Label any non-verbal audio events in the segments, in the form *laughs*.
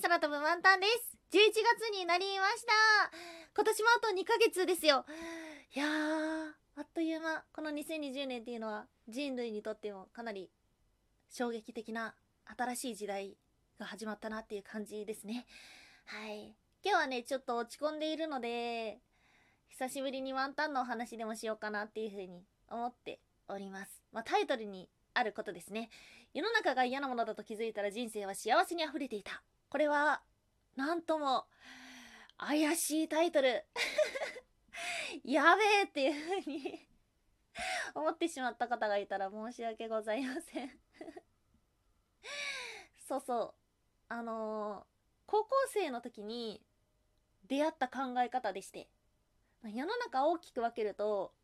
空飛ぶワンタンです。11月になりました。今年もあと2ヶ月ですよ。いやー、あっという間。この2020年っていうのは人類にとってもかなり衝撃的な新しい時代が始まったなっていう感じですね。はい。今日はね、ちょっと落ち込んでいるので、久しぶりにワンタンのお話でもしようかなっていうふうに思っております。まあ、タイトルにあることですね。世の中が嫌なものだと気づいたら人生は幸せに溢れていた。これは、なんとも、怪しいタイトル。*laughs* やべえっていう風に *laughs* 思ってしまった方がいたら申し訳ございません *laughs* そうそう。あのー、高校生の時に出会った考え方でして、世の中大きく分けると、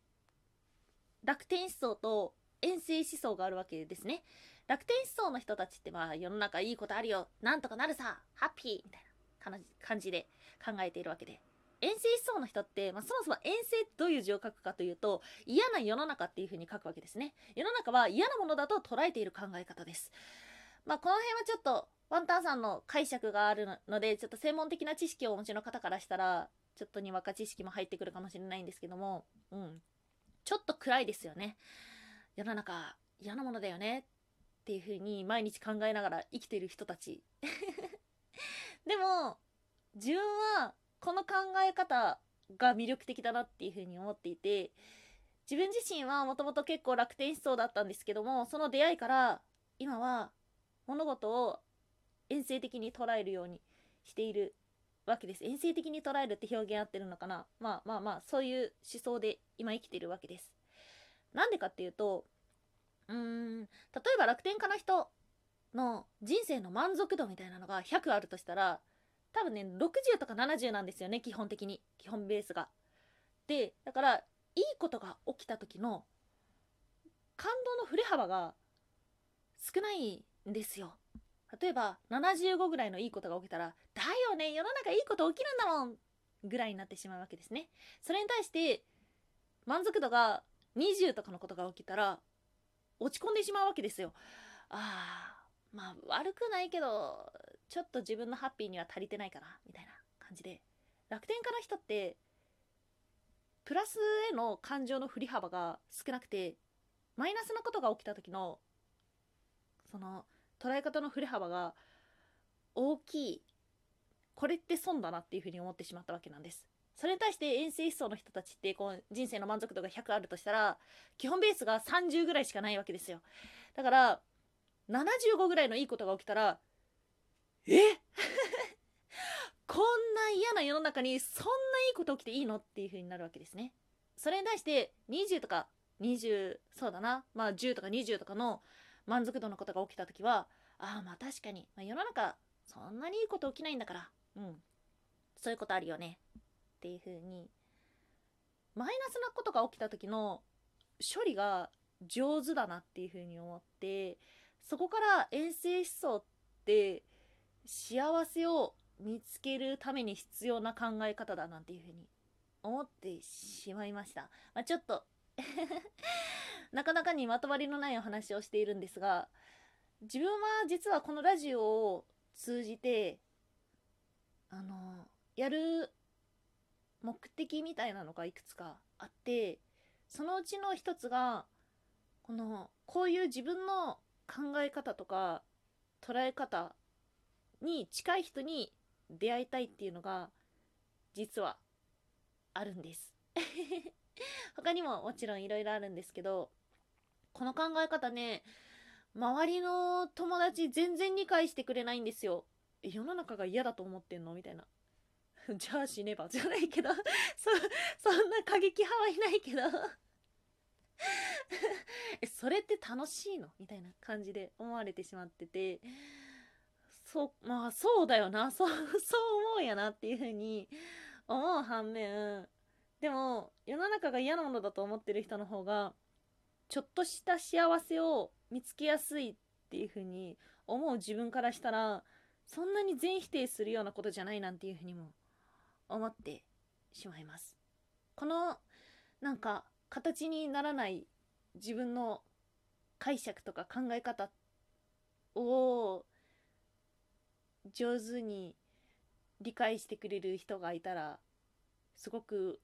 楽天思想と遠征思想があるわけですね。楽天思想の人たちってまあ世の中いいことあるよ、なんとかなるさ、ハッピーみたいな感じで考えているわけで。遠征思想の人って、まあ、そもそも遠征ってどういう字を書くかというと嫌な世の中っていう風に書くわけですね。世の中は嫌なものだと捉えている考え方です。まあ、この辺はちょっとワンタンさんの解釈があるのでちょっと専門的な知識をお持ちの方からしたらちょっとにわか知識も入ってくるかもしれないんですけども、うん、ちょっと暗いですよね。世の中嫌なものだよねっていう風に毎日考えながら生きてる人たち。*laughs* でも自分はこの考え方が魅力的だなっていう風に思っていて自分自身はもともと結構楽天思想だったんですけどもその出会いから今は物事を遠征的に捉えるようにしているわけです。遠征的に捉えるって表現合ってるのかな。まあまあまあそういう思想で今生きてるわけです。なんでかっていうとうん例えば楽天家の人の人生の満足度みたいなのが100あるとしたら多分ね60とか70なんですよね基本的に基本ベースが。でだからいいことが起きた時の感動の振れ幅が少ないんですよ。例えば75ぐらいのいいことが起きたら「だよね世の中いいこと起きるんだもん!」ぐらいになってしまうわけですね。それに対して満足度が20とかのことが起きたら落ち込んでしまうわけですよ。ああまあ悪くないけどちょっと自分のハッピーには足りてないかなみたいな感じで。楽天家の人ってプラスへの感情の振り幅が少なくてマイナスなことが起きた時のその捉え方の振れ幅が大きい。これって損だなっていうふうに思ってしまったわけなんです。それに対して遠征思想の人たちってこう人生の満足度が100あるとしたら基本ベースが30ぐらいしかないわけですよ。だから75ぐらいのいいことが起きたらえ？*laughs* こんな嫌な世の中にそんないいこと起きていいのっていう風になるわけですね。それに対して20とか20そうだな。まあ10とか20とかの満足度のことが起きた時はああまあ確かに、まあ、世の中そんなにいいこと起きないんだから。うん。そういうことあるよね。っていう風にマイナスなことが起きた時の処理が上手だなっていう風に思ってそこから遠征思想って幸せを見つけるために必要な考え方だなんていう風に思ってしまいました。まあ、ちょっと *laughs* なかなかにまとまりのないお話をしているんですが自分は実はこのラジオを通じてあのやる目的みたいなのがいくつかあってそのうちの一つがこのこういう自分の考え方とか捉え方に近い人に出会いたいっていうのが実はあるんです。*laughs* 他にももちろんいろいろあるんですけどこの考え方ね周りの友達全然理解してくれないんですよ。世の中が嫌だと思ってんの？みたいな。*laughs* じゃあ死ねば。*laughs* じゃないけど。*laughs* そそんな過激派はいないけど。えそれって楽しいの？みたいな感じで思われてしまってて。そうまあそうだよな。そうそう思うやなっていうふうに思う反面。でも世の中が嫌なものだと思ってる人の方がちょっとした幸せを見つけやすいっていうふうに思う自分からしたらそんなに全否定するようなことじゃないなんていうふうにも思ってしまいます。このなんか形にならない自分の解釈とか考え方を上手に理解してくれる人がいたらすごく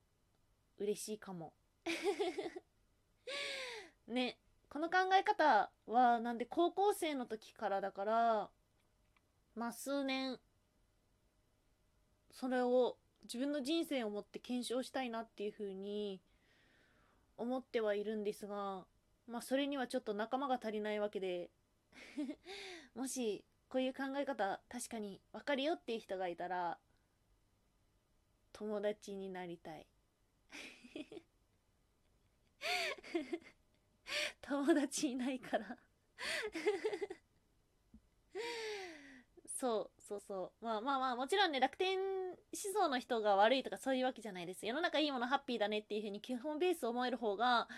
嬉しいかも *laughs* ねこの考え方はなんで高校生の時からだからまあ数年それを自分の人生をもって検証したいなっていうふうに思ってはいるんですがまあそれにはちょっと仲間が足りないわけで *laughs* もしこういう考え方確かに分かるよっていう人がいたら友達になりたい。*laughs* 友達いないから。*laughs* そうそうそう。まあまあまあもちろんね楽天思想の人が悪いとかそういうわけじゃないです。世の中いいものハッピーだねっていう風に基本ベースを思える方が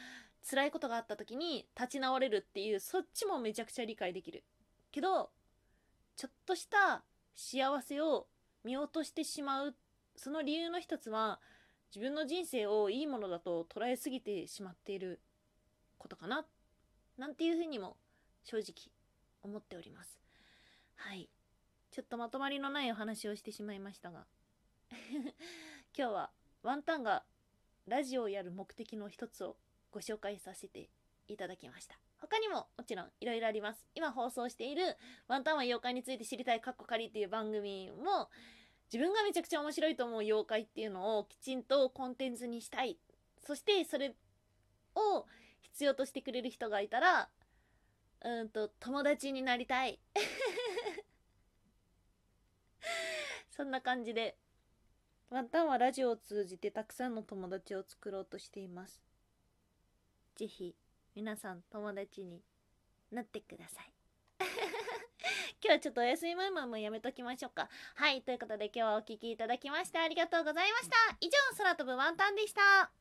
辛いことがあった時に立ち直れるっていうそっちもめちゃくちゃ理解できる。けどちょっとした幸せを見落としてしまうその理由の一つは自分の人生をいいものだと捉えすぎてしまっていることかななんていうふうにも正直思っております。はい。ちょっとまとまりのないお話をしてしまいましたが。*laughs* 今日はワンタンがラジオをやる目的の一つをご紹介させていただきました。他にももちろんいろいろあります。今放送しているワンタンは妖怪について知りたいカッコ仮っていう番組も自分がめちゃくちゃ面白いと思う妖怪っていうのをきちんとコンテンツにしたい。そしてそれを必要としてくれる人がいたらうんと友達になりたい。*laughs* そんな感じでワンタンはラジオを通じてたくさんの友達を作ろうとしていますぜひ皆さん友達になってください *laughs* 今日はちょっとお休みムームーもやめときましょうか。はい、ということで今日はお聴きいただきましてありがとうございました。以上、空飛ぶワンタンでした。